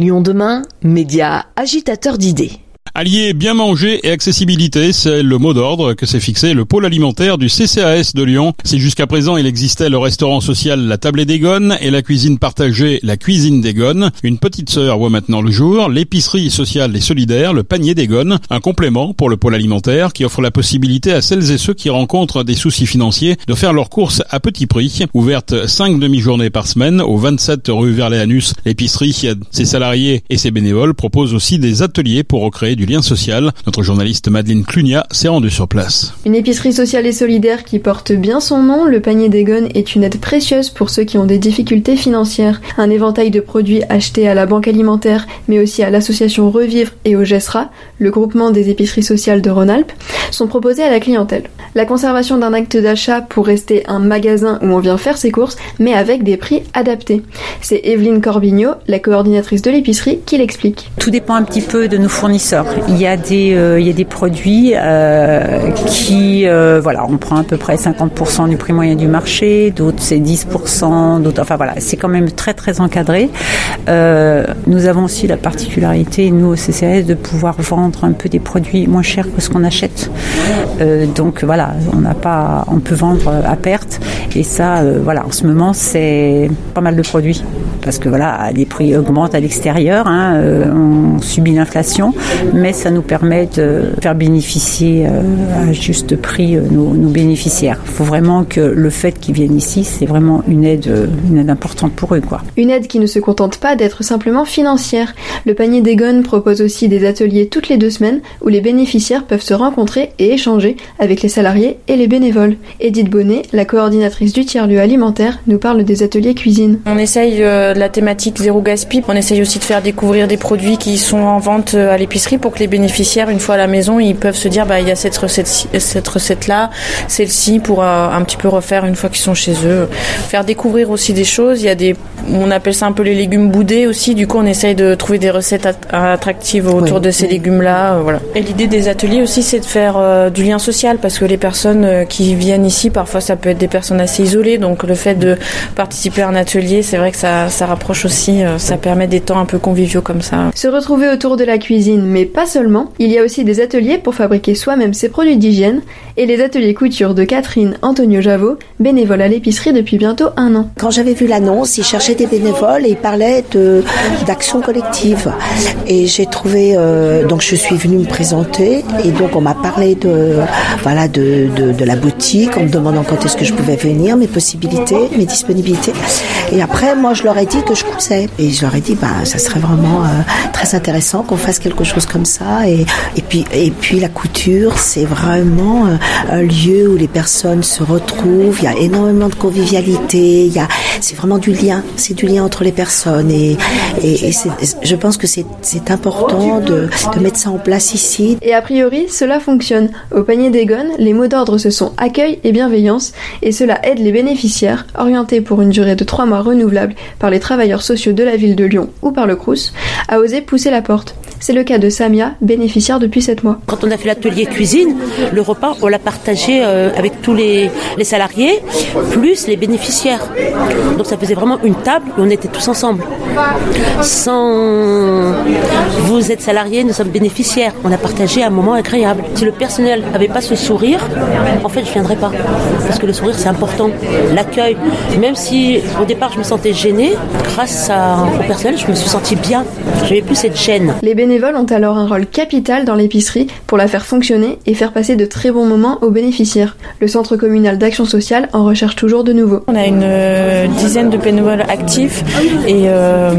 Lyon demain, média agitateur d'idées. Allier bien manger et accessibilité, c'est le mot d'ordre que s'est fixé le pôle alimentaire du CCAS de Lyon. Si jusqu'à présent il existait le restaurant social La Table des Gones et la cuisine partagée La Cuisine des Gones, une petite sœur voit maintenant le jour, l'épicerie sociale et solidaire, le panier des Gones, un complément pour le pôle alimentaire qui offre la possibilité à celles et ceux qui rencontrent des soucis financiers de faire leurs courses à petit prix. Ouverte 5 demi-journées par semaine au 27 rue Verléanus, l'épicerie, ses salariés et ses bénévoles proposent aussi des ateliers pour recréer du lien social. Notre journaliste Madeleine Clunia s'est rendue sur place. Une épicerie sociale et solidaire qui porte bien son nom, le panier des gones est une aide précieuse pour ceux qui ont des difficultés financières. Un éventail de produits achetés à la banque alimentaire, mais aussi à l'association Revivre et au GESRA, le groupement des épiceries sociales de Rhône-Alpes, sont proposés à la clientèle. La conservation d'un acte d'achat pour rester un magasin où on vient faire ses courses, mais avec des prix adaptés. C'est Evelyne Corbignot, la coordinatrice de l'épicerie, qui l'explique. Tout dépend un petit peu de nos fournisseurs. Il y a des, euh, il y a des produits euh, qui, euh, voilà, on prend à peu près 50% du prix moyen du marché, d'autres c'est 10%, d'autres, enfin voilà, c'est quand même très très encadré. nous avons aussi la particularité, nous au CCS, de pouvoir vendre un peu des produits moins chers que ce qu'on achète. donc voilà, on n'a pas, on peut vendre à perte et ça, voilà, en ce moment c'est pas mal de produits parce que voilà, les prix augmentent à l'extérieur, hein, on subit l'inflation, mais ça nous permet de faire bénéficier euh, à juste prix euh, nos, bénéficiaires. Il faut vraiment que le fait qu'ils viennent ici, c'est vraiment une aide, euh, une aide importante pour eux. Quoi. Une aide qui ne se contente pas d'être simplement financière. Le panier d'Egon propose aussi des ateliers toutes les deux semaines où les bénéficiaires peuvent se rencontrer et échanger avec les salariés et les bénévoles. Edith Bonnet, la coordinatrice du tiers-lieu alimentaire, nous parle des ateliers cuisine. On essaye la thématique zéro gaspille. On essaye aussi de faire découvrir des produits qui sont en vente à l'épicerie pour que les bénéficiaires, une fois à la maison, ils peuvent se dire bah il y a cette recette, cette recette là, celle-ci pour euh, un petit peu refaire une fois qu'ils sont chez eux. Faire découvrir aussi des choses. Il y a des, on appelle ça un peu les légumes boudés aussi. Du coup, on essaye de trouver des recettes attractives autour de ces légumes-là. Euh, voilà. Et l'idée des ateliers aussi, c'est de faire euh, du lien social parce que les personnes qui viennent ici, parfois, ça peut être des personnes assez isolées. Donc, le fait de participer à un atelier, c'est vrai que ça, ça rapproche aussi. ça permet des temps un peu conviviaux comme ça. Se retrouver autour de la cuisine, mais pas seulement. Il y a aussi des ateliers pour fabriquer soi-même ses produits d'hygiène et les ateliers couture de Catherine Antonio Javot, bénévole à l'épicerie depuis bientôt un an. Quand j'avais vu l'annonce, ils cherchaient des bénévoles et ils parlaient d'action collective. Et j'ai trouvé, euh, donc je suis venue me présenter et donc on m'a parlé de, voilà, de, de, la boutique en me demandant quand est-ce que je pouvais venir, mes possibilités, mes disponibilités. Et après, moi, je leur ai dit que je cousais. Et je leur ai dit, bah, ça serait vraiment euh, très intéressant qu'on fasse quelque chose comme ça. Et, et, puis, et puis la couture, c'est vraiment euh, un lieu où les personnes se retrouvent. Il y a énormément de convivialité. Il y a, c'est vraiment du lien. C'est du lien entre les personnes. Et, et, je pense que c'est, important de, de mettre ça en place ici. Et a priori, cela fonctionne. Au panier des gones, les mots d'ordre ce sont accueil et bienveillance. Et cela aide les bénéficiaires, orientés pour une durée de trois mois renouvelable par les travailleurs sociaux de la ville de Lyon ou par le Crous, à oser pousser la porte. C'est le cas de Samia, bénéficiaire depuis 7 mois. Quand on a fait l'atelier cuisine, le repas, on l'a partagé euh, avec tous les, salariés, plus les bénéficiaires. Donc ça faisait vraiment une table et on était tous ensemble. Sans vous êtes salarié, nous sommes bénéficiaires. On a partagé un moment agréable. Si le personnel n'avait pas ce sourire, en fait, je ne viendrais pas. Parce que le sourire, c'est important. L'accueil, même si au départ, je me sentais gênée, grâce au personnel, je me suis sentie bien. Je n'avais plus cette gêne. Les bénévoles ont alors un rôle capital dans l'épicerie pour la faire fonctionner et faire passer de très bons moments aux bénéficiaires. Le Centre communal d'action sociale en recherche toujours de nouveaux. On a une euh, dizaine de bénévoles actifs et euh,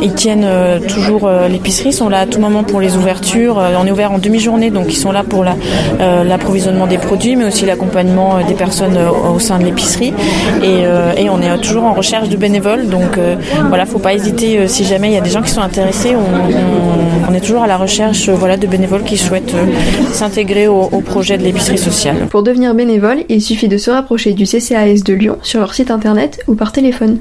ils tiennent euh, toujours l'épicerie, sont là à tout moment pour les ouvertures. on est ouvert en demi-journée, donc ils sont là pour l'approvisionnement des produits, mais aussi l'accompagnement des personnes au sein de l'épicerie. Et, on est toujours en recherche de bénévoles, donc voilà, faut pas hésiter si jamais il y a des gens qui sont intéressés. Est toujours à la recherche euh, voilà, de bénévoles qui souhaitent euh, s'intégrer au, au projet de l'épicerie sociale. Pour devenir bénévole, il suffit de se rapprocher du CCAS de Lyon sur leur site internet ou par téléphone.